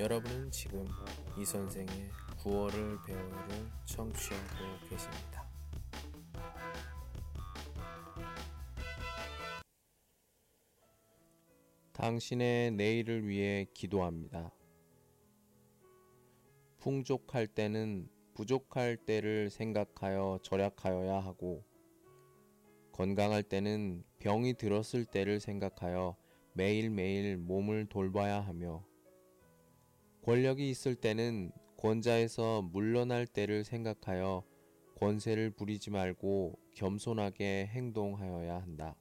여러분은 지금 이 선생의 9월을 배워요를 청취하고 계십니다. 당신의 내일을 위해 기도합니다. 풍족할 때는 부족할 때를 생각하여 절약하여야 하고, 건강할 때는 병이 들었을 때를 생각하여 매일매일 몸을 돌봐야 하며, 권력이 있을 때는 권자에서 물러날 때를 생각하여 권세를 부리지 말고 겸손하게 행동하여야 한다.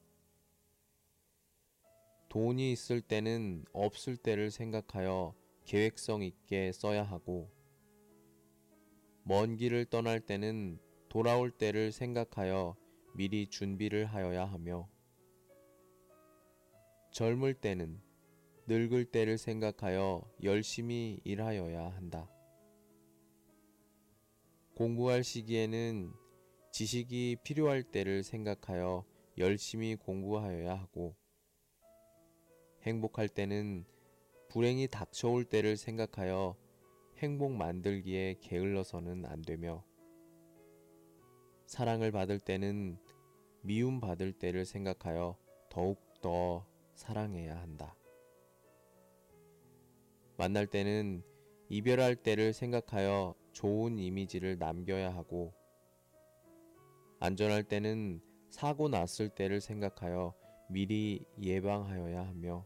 돈이 있을 때는 없을 때를 생각하여 계획성 있게 써야 하고, 먼 길을 떠날 때는 돌아올 때를 생각하여 미리 준비를 하여야 하며, 젊을 때는 늙을 때를 생각하여 열심히 일하여야 한다. 공부할 시기에는 지식이 필요할 때를 생각하여 열심히 공부하여야 하고, 행복할 때는 불행이 닥쳐올 때를 생각하여 행복 만들기에 게을러서는 안 되며, 사랑을 받을 때는 미움 받을 때를 생각하여 더욱 더 사랑해야 한다. 만날 때는 이별할 때를 생각하여 좋은 이미지를 남겨야 하고, 안전할 때는 사고 났을 때를 생각하여 미리 예방하여야 하며,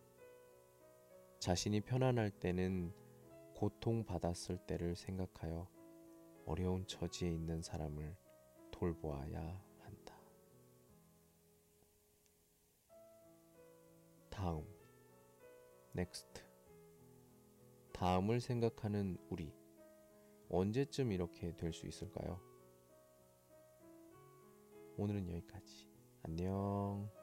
자신이 편안할 때는 고통받았을 때를 생각하여 어려운 처지에 있는 사람을 돌보아야 한다. 다음, next. 다음을 생각하는 우리. 언제쯤 이렇게 될 수 있을까요? 오늘은 여기까지. 안녕.